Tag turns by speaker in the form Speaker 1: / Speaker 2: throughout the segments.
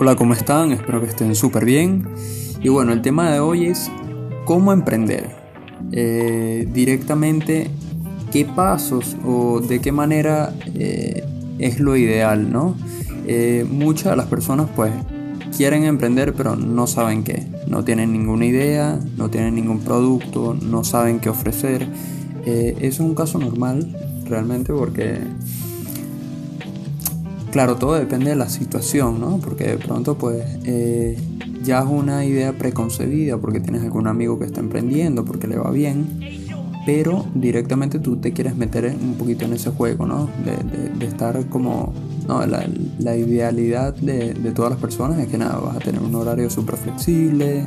Speaker 1: Hola, ¿cómo están? Espero que estén súper bien. Y bueno, el tema de hoy es cómo emprender. Eh, directamente, qué pasos o de qué manera eh, es lo ideal, ¿no? Eh, muchas de las personas pues quieren emprender pero no saben qué. No tienen ninguna idea, no tienen ningún producto, no saben qué ofrecer. eso es un caso normal realmente porque Claro, todo depende de la situación, ¿no? Porque de pronto pues eh, ya es una idea preconcebida porque tienes algún amigo que está emprendiendo, porque le va bien, pero directamente tú te quieres meter un poquito en ese juego, ¿no? De, estar como, no, la, idealidad de, de, todas las personas es que nada, vas a tener un horario súper flexible,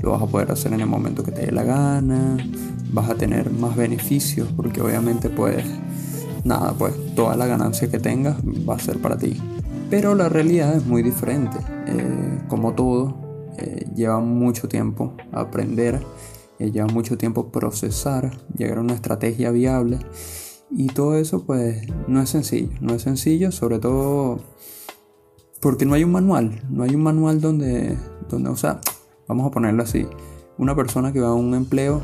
Speaker 1: lo vas a poder hacer en el momento que te dé la gana, vas a tener más beneficios porque obviamente pues nada, pues toda la ganancia que tengas va a ser para ti. Pero la realidad es muy diferente. Eh, como todo, eh, lleva mucho tiempo aprender, eh, lleva mucho tiempo procesar, llegar a una estrategia viable. Y todo eso pues no es sencillo. No es sencillo, sobre todo porque no hay un manual. No hay un manual donde, donde o sea, vamos a ponerlo así. Una persona que va a un empleo,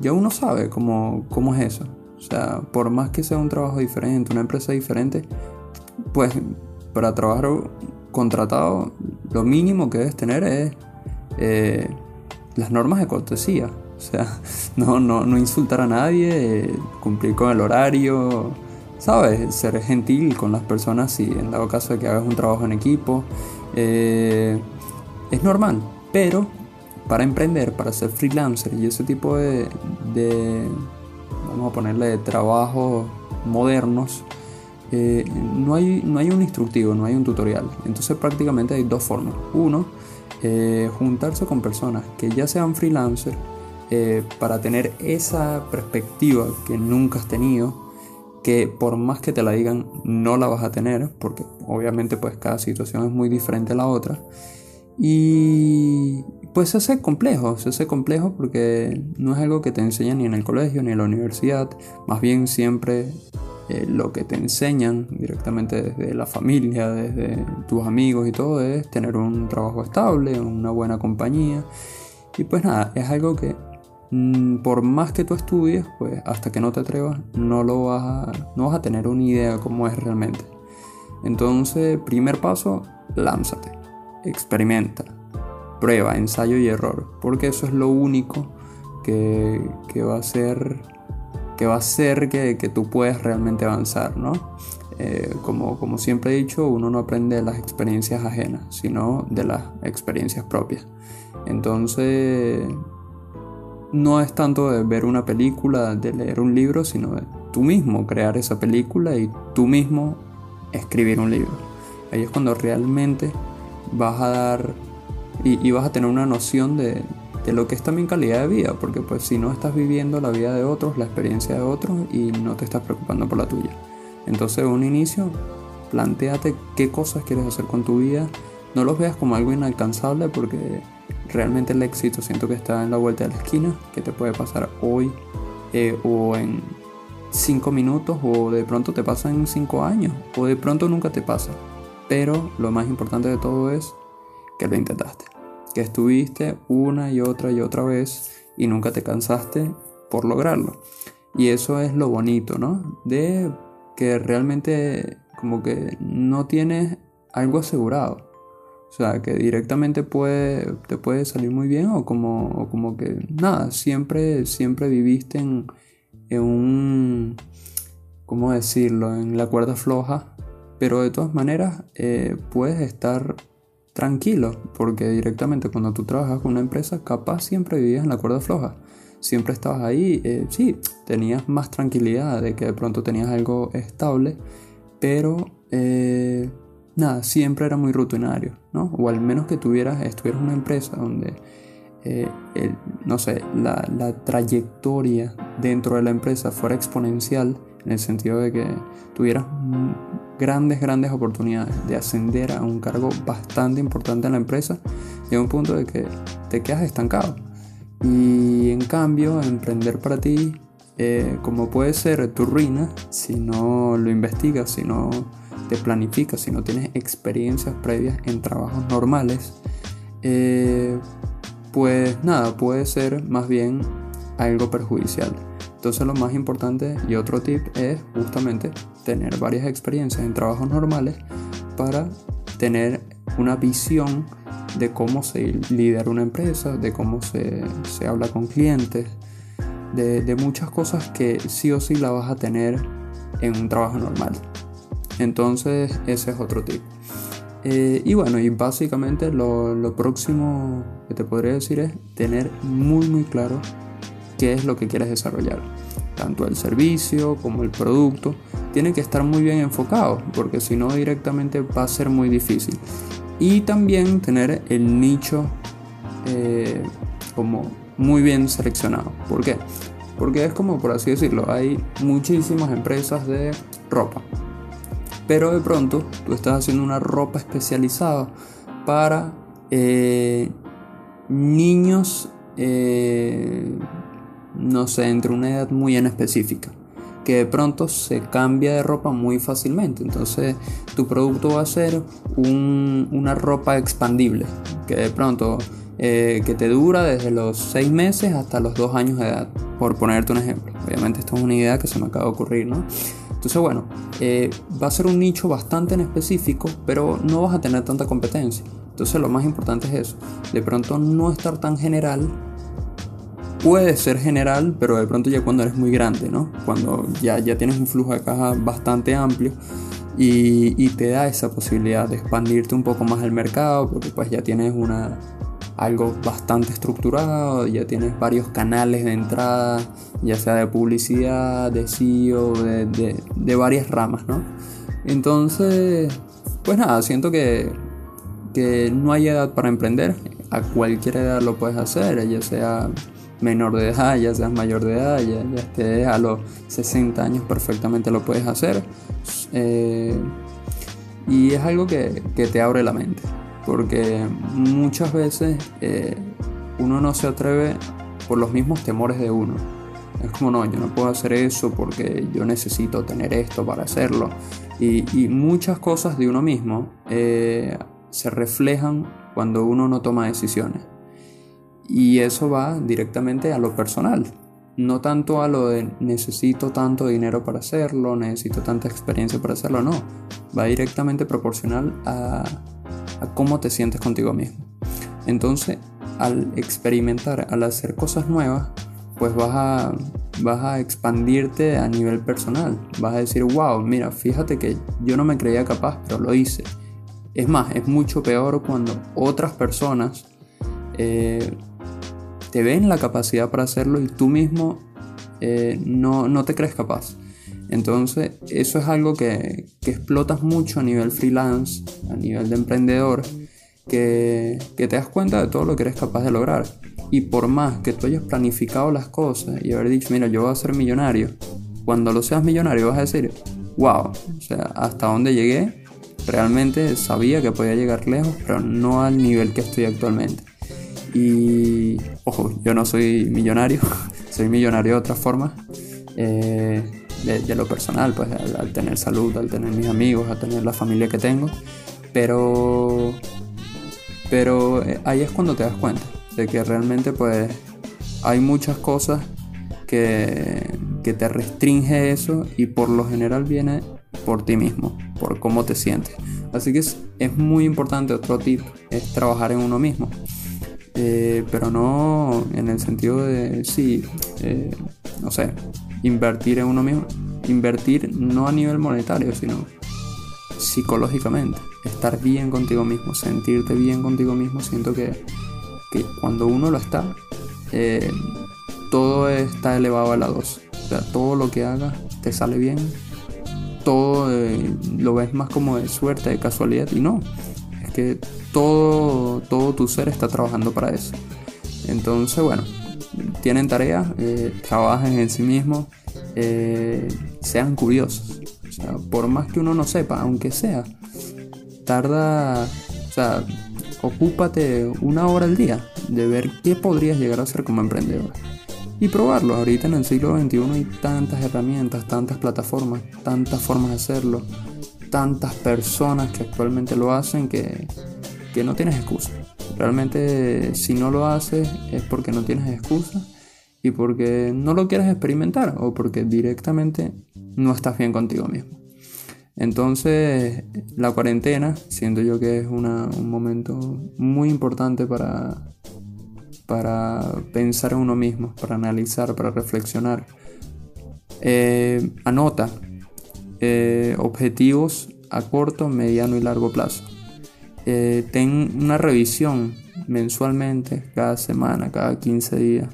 Speaker 1: ya uno sabe cómo, cómo es eso. O sea, por más que sea un trabajo diferente, una empresa diferente, pues para trabajar contratado, lo mínimo que debes tener es eh, las normas de cortesía. O sea, no, no, no insultar a nadie, cumplir con el horario, ¿sabes? Ser gentil con las personas si en dado caso de que hagas un trabajo en equipo. Eh, es normal, pero para emprender, para ser freelancer y ese tipo de vamos a ponerle trabajos modernos, eh, no, hay, no hay un instructivo, no hay un tutorial. Entonces prácticamente hay dos formas. Uno, eh, juntarse con personas que ya sean freelancers eh, para tener esa perspectiva que nunca has tenido, que por más que te la digan no la vas a tener, porque obviamente pues cada situación es muy diferente a la otra. Y pues se hace complejo, se hace complejo porque no es algo que te enseñan ni en el colegio ni en la universidad, más bien siempre eh, lo que te enseñan directamente desde la familia, desde tus amigos y todo es tener un trabajo estable, una buena compañía. Y pues nada, es algo que mm, por más que tú estudies, pues hasta que no te atrevas, no, lo vas a, no vas a tener una idea cómo es realmente. Entonces, primer paso, lánzate experimenta, prueba, ensayo y error, porque eso es lo único que, va a hacer que va a hacer que, tú puedas realmente avanzar, ¿no? Eh, como, como siempre he dicho, uno no aprende de las experiencias ajenas, sino de las experiencias propias. Entonces, no es tanto de ver una película, de leer un libro, sino de tú mismo crear esa película y tú mismo escribir un libro. Ahí es cuando realmente vas a dar y, vas a tener una noción de, lo que es también calidad de vida, porque pues si no estás viviendo la vida de otros, la experiencia de otros y no te estás preocupando por la tuya. Entonces, un inicio, planteate qué cosas quieres hacer con tu vida. No los veas como algo inalcanzable porque realmente el éxito siento que está en la vuelta de la esquina, que te puede pasar hoy eh, o en cinco minutos o de pronto te pasa en cinco años o de pronto nunca te pasa. Pero lo más importante de todo es que lo intentaste. Que estuviste una y otra y otra vez y nunca te cansaste por lograrlo. Y eso es lo bonito, ¿no? De que realmente como que no tienes algo asegurado. O sea, que directamente puede, te puede salir muy bien o como, como que nada, siempre, siempre viviste en, en un, ¿cómo decirlo?, en la cuerda floja pero de todas maneras eh, puedes estar tranquilo porque directamente cuando tú trabajas con una empresa capaz siempre vivías en la cuerda floja. Siempre estabas ahí, eh, sí, tenías más tranquilidad de que de pronto tenías algo estable, pero eh, nada, siempre era muy rutinario, ¿no? O al menos que tuvieras, estuvieras una empresa donde, no sé, la, la trayectoria dentro de la empresa fuera exponencial, en el sentido de que tuvieras grandes, grandes oportunidades de ascender a un cargo bastante importante en la empresa, llega un punto de que te quedas estancado. Y en cambio, emprender para ti, eh, como puede ser tu ruina, si no lo investigas, si no te planificas, si no tienes experiencias previas en trabajos normales, eh, pues nada, puede ser más bien algo perjudicial. Entonces lo más importante y otro tip es justamente tener varias experiencias en trabajos normales para tener una visión de cómo se lidera una empresa, de cómo se, habla con clientes, de, muchas cosas que sí o sí la vas a tener en un trabajo normal. Entonces ese es otro tip. Eh, y bueno, y básicamente lo, lo, próximo que te podría decir es tener muy muy claro qué es lo que quieres desarrollar. Tanto el servicio como el producto tiene que estar muy bien enfocado porque si no directamente va a ser muy difícil. Y también tener el nicho eh, como muy bien seleccionado. ¿Por qué? Porque es como por así decirlo, hay muchísimas empresas de ropa. Pero de pronto tú estás haciendo una ropa especializada para eh, niños eh, no sé, entre una edad muy en específica, que de pronto se cambia de ropa muy fácilmente. Entonces tu producto va a ser una ropa expandible, que de pronto eh, que te dura desde los 6 meses hasta los 2 años de edad, por ponerte un ejemplo. Obviamente esto es una idea que se me acaba de ocurrir, ¿no? Entonces, bueno, eh, va a ser un nicho bastante en específico, pero no vas a tener tanta competencia. Entonces, lo más importante es eso. De pronto, no estar tan general puede ser general, pero de pronto ya cuando eres muy grande, ¿no? Cuando ya, ya tienes un flujo de caja bastante amplio y, te da esa posibilidad de expandirte un poco más el mercado, porque pues ya tienes una, algo bastante estructurado, ya tienes varios canales de entrada, ya sea de publicidad, de SEO, de, de varias ramas, ¿no? Entonces, pues nada, siento que, que no hay edad para emprender, a cualquier edad lo puedes hacer, ya sea menor de edad, ya seas mayor de edad, ya, estés a los 60 años perfectamente lo puedes hacer. Eh, y es algo que, te abre la mente, porque muchas veces eh, uno no se atreve por los mismos temores de uno. Es como, no, yo no puedo hacer eso porque yo necesito tener esto para hacerlo. Y, muchas cosas de uno mismo eh, se reflejan cuando uno no toma decisiones. Y eso va directamente a lo personal, no tanto a lo de necesito tanto dinero para hacerlo, necesito tanta experiencia para hacerlo, no. Va directamente proporcional a, cómo te sientes contigo mismo. Entonces, al experimentar, al hacer cosas nuevas, pues vas a, vas a expandirte a nivel personal. Vas a decir, wow, mira, fíjate que yo no me creía capaz, pero lo hice. Es más, es mucho peor cuando otras personas eh, te ven la capacidad para hacerlo y tú mismo eh, no, te crees capaz. Entonces, eso es algo que, explotas mucho a nivel freelance, a nivel de emprendedor, que, te das cuenta de todo lo que eres capaz de lograr. Y por más que tú hayas planificado las cosas y haber dicho, mira, yo voy a ser millonario, cuando lo seas millonario vas a decir, wow, o sea, hasta dónde llegué, realmente sabía que podía llegar lejos, pero no al nivel que estoy actualmente. Y, ojo, yo no soy millonario, soy millonario de otra forma. Eh, de, lo personal, pues al, tener salud, al tener mis amigos, al tener la familia que tengo. Pero, pero eh, ahí es cuando te das cuenta de que realmente pues hay muchas cosas que, que te restringe eso y por lo general viene por ti mismo, por cómo te sientes. Así que es, es muy importante, otro tip es trabajar en uno mismo. Eh, pero no en el sentido de, sí, eh, no sé, invertir en uno mismo, invertir no a nivel monetario, sino psicológicamente, estar bien contigo mismo, sentirte bien contigo mismo, siento que, cuando uno lo está, eh, todo está elevado a la dos, o sea, todo lo que hagas te sale bien, todo lo ves más como de suerte, de casualidad, y no, que todo, todo tu ser está trabajando para eso. Entonces, bueno, tienen tarea, eh, trabajen en sí mismos, eh, sean curiosos. Por más que uno no sepa, aunque sea, tarda, sea, ocúpate una hora al día de ver qué podrías llegar a hacer como emprendedor. Y probarlo. Ahorita en el siglo XXI hay tantas herramientas, tantas plataformas, tantas formas de hacerlo tantas personas que actualmente lo hacen que, que no tienes excusa. Realmente si no lo haces es porque no tienes excusa y porque no lo quieres experimentar o porque directamente no estás bien contigo mismo. Entonces, la cuarentena, siento yo que es un momento muy importante para, para pensar en uno mismo, para analizar, para reflexionar. Eh, anota eh, objetivos a corto, mediano y largo plazo. Eh, ten una revisión mensualmente, cada semana, cada 15 días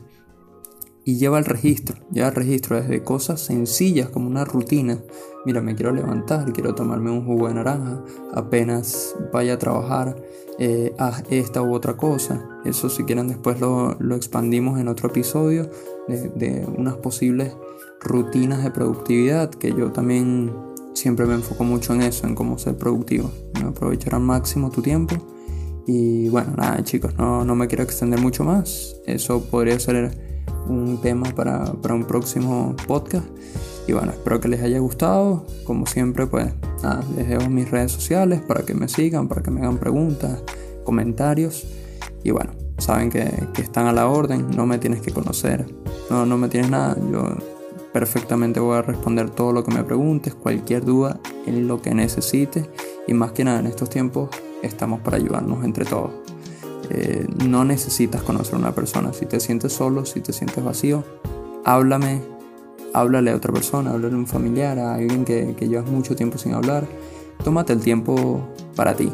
Speaker 1: y lleva el registro, lleva el registro desde cosas sencillas como una rutina. Mira, me quiero levantar, quiero tomarme un jugo de naranja, apenas vaya a trabajar, eh, haz esta u otra cosa. Eso si quieren después lo, expandimos en otro episodio de, unas posibles rutinas de productividad, que yo también siempre me enfoco mucho en eso, en cómo ser productivo, aprovechar al máximo tu tiempo. Y bueno, nada chicos, no, no me quiero extender mucho más. Eso podría ser un tema para, un próximo podcast. Y bueno, espero que les haya gustado. Como siempre, pues nada, les dejo mis redes sociales para que me sigan, para que me hagan preguntas, comentarios. Y bueno, saben que, están a la orden, no me tienes que conocer, no, no me tienes nada. Yo perfectamente voy a responder todo lo que me preguntes, cualquier duda en lo que necesites. Y más que nada, en estos tiempos estamos para ayudarnos entre todos. Eh, no necesitas conocer a una persona. Si te sientes solo, si te sientes vacío, háblame, háblale a otra persona, háblale a un familiar, a alguien que, que llevas mucho tiempo sin hablar. Tómate el tiempo para ti,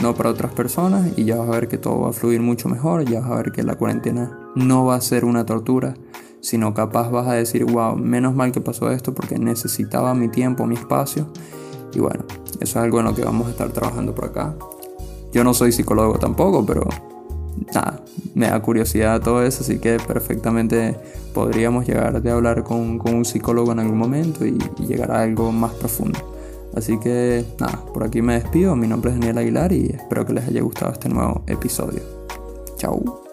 Speaker 1: no para otras personas y ya vas a ver que todo va a fluir mucho mejor, ya vas a ver que la cuarentena no va a ser una tortura, sino capaz vas a decir, wow, menos mal que pasó esto porque necesitaba mi tiempo, mi espacio. Y bueno, eso es algo en lo que vamos a estar trabajando por acá. Yo no soy psicólogo tampoco, pero nada, me da curiosidad todo eso, así que perfectamente podríamos llegar a hablar con, un psicólogo en algún momento y, y, llegar a algo más profundo. Así que nada, por aquí me despido, mi nombre es Daniel Aguilar y espero que les haya gustado este nuevo episodio. Chao.